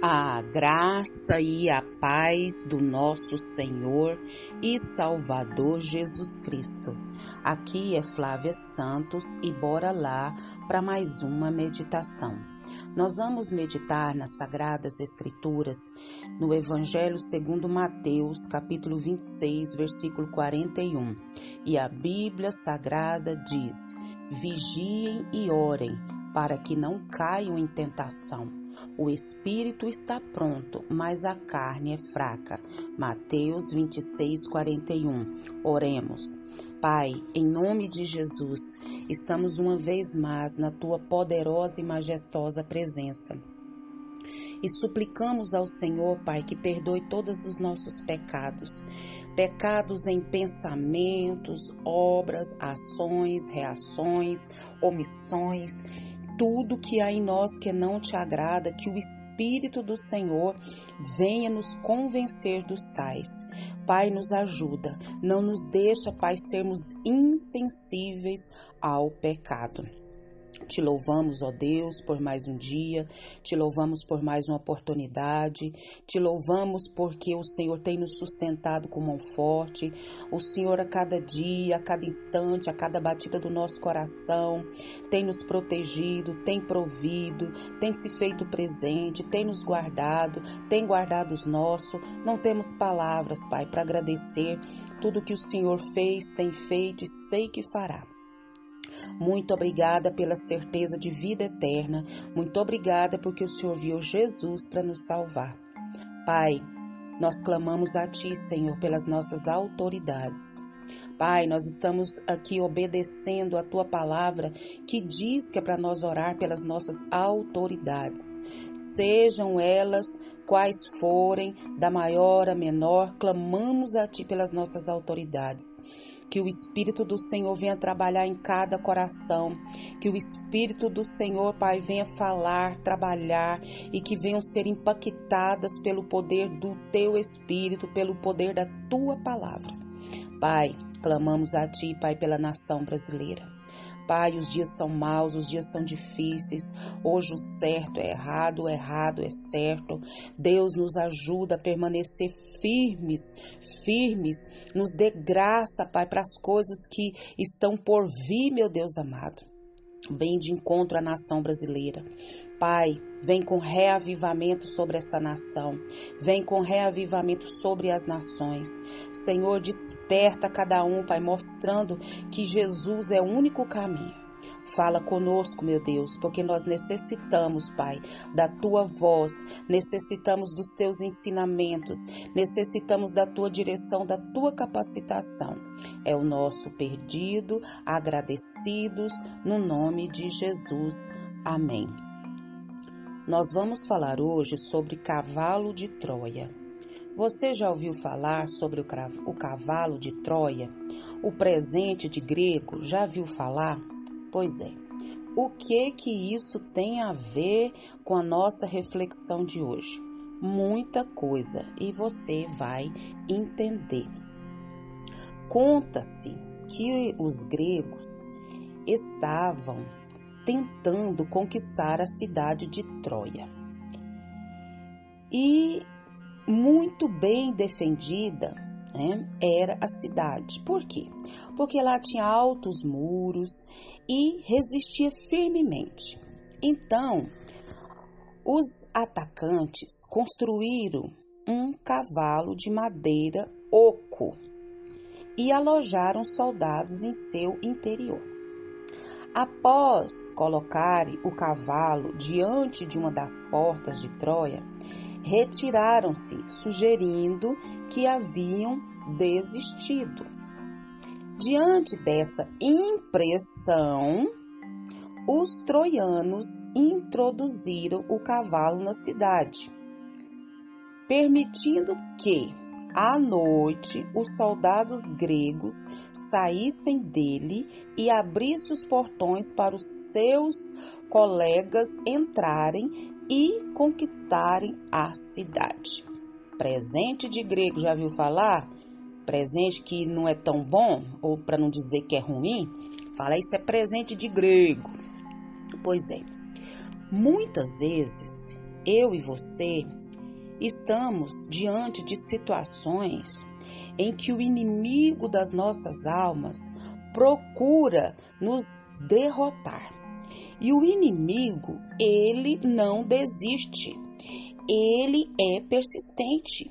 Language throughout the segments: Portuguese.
A graça e a paz do nosso Senhor e Salvador Jesus Cristo. Aqui é Flávia Santos e bora lá para mais uma meditação. Nós vamos meditar nas Sagradas Escrituras, no Evangelho segundo Mateus, capítulo 26, versículo 41. E a Bíblia Sagrada diz: Vigiem e orem, para que não caiam em tentação. O espírito está pronto, mas a carne é fraca. Mateus 26, 41. Oremos. Pai, em nome de Jesus, estamos uma vez mais na tua poderosa e majestosa presença. E suplicamos ao Senhor, Pai, que perdoe todos os nossos pecados. Pecados em pensamentos, obras, ações, reações, omissões tudo que há em nós que não te agrada, que o Espírito do Senhor venha nos convencer dos tais. Pai, nos ajuda, não nos deixa, Pai, sermos insensíveis ao pecado. Te louvamos, ó Deus, por mais um dia, te louvamos por mais uma oportunidade, te louvamos porque o Senhor tem nos sustentado com mão forte, o Senhor a cada dia, a cada instante, a cada batida do nosso coração, tem nos protegido, tem provido, tem se feito presente, tem nos guardado, tem guardado os nossos. Não temos palavras, Pai, para agradecer tudo que o Senhor fez, tem feito e sei que fará. Muito obrigada pela certeza de vida eterna. Muito obrigada porque o Senhor viu Jesus para nos salvar. Pai, nós clamamos a Ti, Senhor, pelas nossas autoridades. Pai, nós estamos aqui obedecendo a tua palavra que diz que é para nós orar pelas nossas autoridades. Sejam elas quais forem, da maior a menor, clamamos a ti pelas nossas autoridades. Que o Espírito do Senhor venha trabalhar em cada coração. Que o Espírito do Senhor, Pai, venha falar, trabalhar e que venham ser impactadas pelo poder do Teu Espírito, pelo poder da Tua palavra. Pai, clamamos a Ti, Pai, pela nação brasileira. Pai, os dias são maus, os dias são difíceis. Hoje o certo é errado, o errado é certo. Deus nos ajuda a permanecer firmes, firmes. Nos dê graça, Pai, para as coisas que estão por vir, meu Deus amado. Vem de encontro à nação brasileira. Pai, vem com reavivamento sobre essa nação. Vem com reavivamento sobre as nações. Senhor, desperta cada um, Pai, mostrando que Jesus é o único caminho. Fala conosco, meu Deus, porque nós necessitamos, Pai, da tua voz, necessitamos dos teus ensinamentos, necessitamos da tua direção, da tua capacitação. É o nosso perdido, agradecidos, no nome de Jesus. Amém. Nós vamos falar hoje sobre cavalo de Troia. Você já ouviu falar sobre o cavalo de Troia? O presente de grego, já viu falar? Pois é. O que que isso tem a ver com a nossa reflexão de hoje? Muita coisa e você vai entender. Conta-se que os gregos estavam tentando conquistar a cidade de Troia. E muito bem defendida né, era a cidade. Por quê? Porque lá tinha altos muros e resistia firmemente. Então, os atacantes construíram um cavalo de madeira oco e alojaram soldados em seu interior. Após colocarem o cavalo diante de uma das portas de Troia, retiraram-se, sugerindo que haviam desistido. Diante dessa impressão, os troianos introduziram o cavalo na cidade, permitindo que, à noite, os soldados gregos saíssem dele e abrissem os portões para os seus colegas entrarem e conquistarem a cidade. Presente de grego, já viu falar? Presente que não é tão bom, ou para não dizer que é ruim, fala isso é presente de grego. Pois é, muitas vezes eu e você estamos diante de situações em que o inimigo das nossas almas procura nos derrotar. E o inimigo, ele não desiste. Ele é persistente.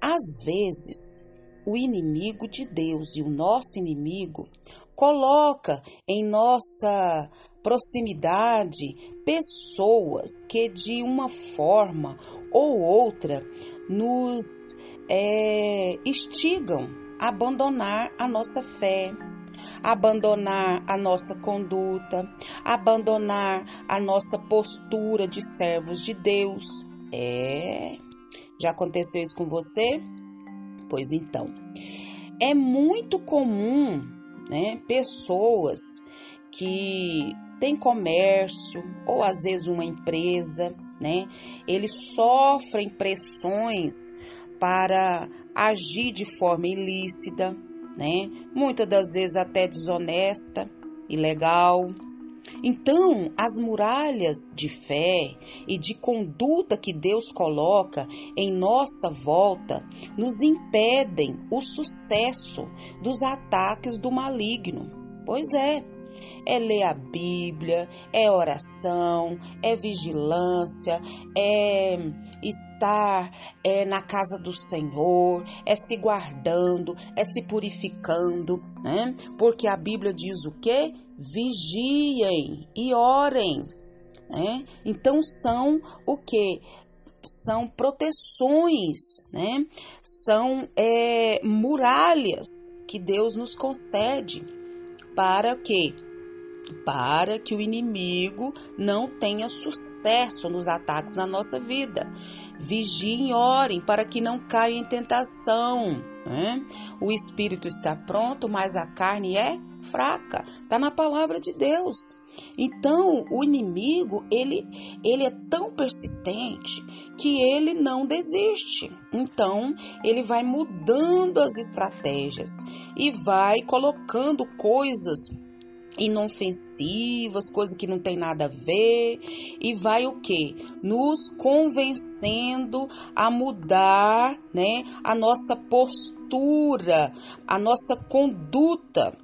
Às vezes, o inimigo de Deus e o nosso inimigo coloca em nossa proximidade pessoas que de uma forma ou outra nos é, instigam a abandonar a nossa fé, abandonar a nossa conduta, abandonar a nossa postura de servos de Deus. É. Já aconteceu isso com você? Pois então, é muito comum né? Pessoas que têm comércio ou às vezes uma empresa, né? Eles sofrem pressões para agir de forma ilícita, né? Muitas das vezes até desonesta, ilegal, então, as muralhas de fé e de conduta que Deus coloca em nossa volta nos impedem o sucesso dos ataques do maligno. Pois é, é ler a Bíblia, é oração, é vigilância, é estar é, na casa do Senhor, é se guardando, é se purificando, né? Porque a Bíblia diz o quê? vigiem e orem. Né? Então são o que? São proteções, né? São é, muralhas que Deus nos concede para que para que o inimigo não tenha sucesso nos ataques na nossa vida. Vigiem orem para que não caia em tentação. Né? O espírito está pronto, mas a carne é fraca. Está na palavra de Deus. Então, o inimigo, ele, ele é tão persistente que ele não desiste. Então, ele vai mudando as estratégias e vai colocando coisas inofensivas, coisas que não tem nada a ver, e vai o que? Nos convencendo a mudar, né, a nossa postura, a nossa conduta.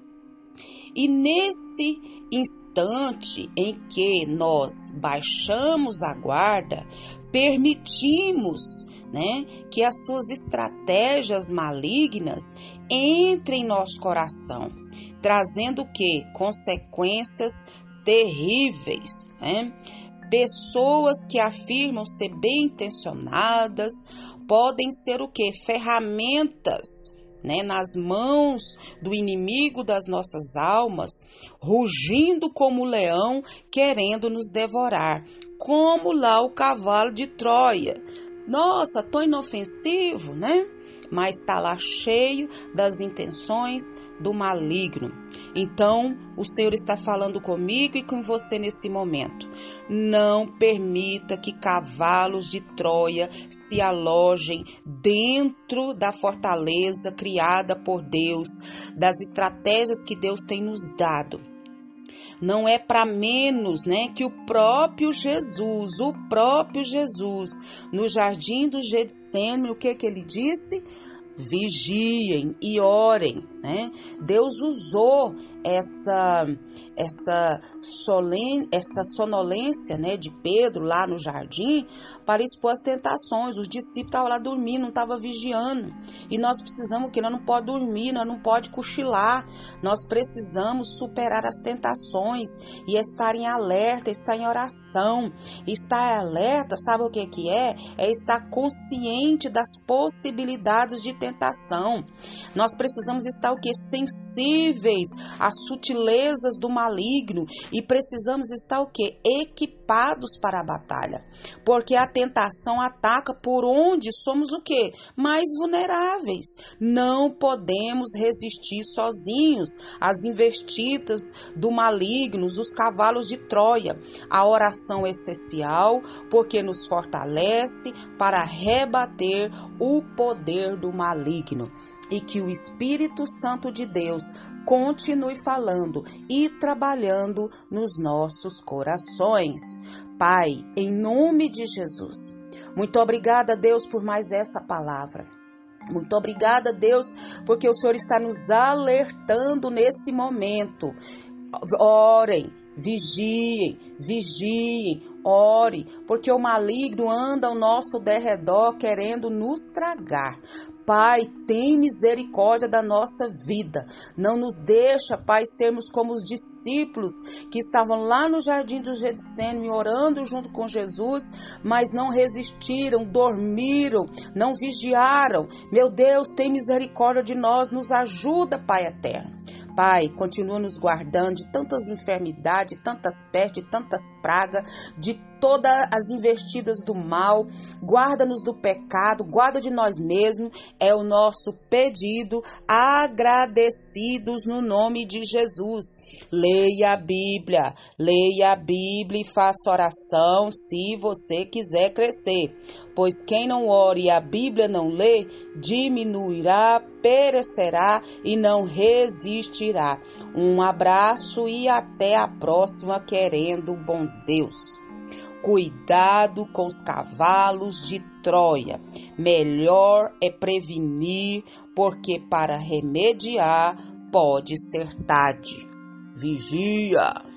E nesse instante em que nós baixamos a guarda, permitimos né, que as suas estratégias malignas entrem em nosso coração, trazendo o que? Consequências terríveis. Né? Pessoas que afirmam ser bem intencionadas podem ser o que? Ferramentas né, nas mãos do inimigo das nossas almas, rugindo como leão, querendo nos devorar, como lá o cavalo de Troia. Nossa, tão inofensivo, né? Mas está lá cheio das intenções do maligno. Então, o Senhor está falando comigo e com você nesse momento. Não permita que cavalos de Troia se alojem dentro da fortaleza criada por Deus, das estratégias que Deus tem nos dado. Não é para menos, né, que o próprio Jesus, o próprio Jesus, no jardim do Getsemane, o que que ele disse? vigiem e orem, né? Deus usou essa essa solene, essa sonolência, né, de Pedro lá no jardim para expor as tentações. Os discípulos estavam lá dormindo, não estavam vigiando. E nós precisamos que nós não pode dormir, nós não pode cochilar. Nós precisamos superar as tentações e estar em alerta, estar em oração. Estar alerta, sabe o que que é? É estar consciente das possibilidades de tentação. Nós precisamos estar o que sensíveis às sutilezas do maligno e precisamos estar o que equipados para a batalha. Porque a tentação ataca por onde somos o que mais vulneráveis. Não podemos resistir sozinhos às investidas do maligno, os cavalos de Troia. A oração é essencial porque nos fortalece para rebater o poder do maligno maligno e que o Espírito Santo de Deus continue falando e trabalhando nos nossos corações. Pai, em nome de Jesus. Muito obrigada, Deus, por mais essa palavra. Muito obrigada, Deus, porque o Senhor está nos alertando nesse momento. Orem, vigiem, vigiem, ore, porque o maligno anda ao nosso derredor querendo nos tragar. Pai, tem misericórdia da nossa vida. Não nos deixa, Pai, sermos como os discípulos que estavam lá no jardim do Getsemane orando junto com Jesus, mas não resistiram, dormiram, não vigiaram. Meu Deus, tem misericórdia de nós, nos ajuda, Pai eterno. Pai, continua nos guardando de tantas enfermidades, tantas pestes, tantas pragas, de todas as investidas do mal, guarda-nos do pecado, guarda de nós mesmos, é o nosso pedido, agradecidos no nome de Jesus. Leia a Bíblia, leia a Bíblia e faça oração se você quiser crescer, pois quem não ore e a Bíblia não lê, diminuirá, perecerá e não resistirá. Um abraço e até a próxima, querendo bom Deus. Cuidado com os cavalos de Troia. Melhor é prevenir, porque para remediar pode ser tarde. Vigia!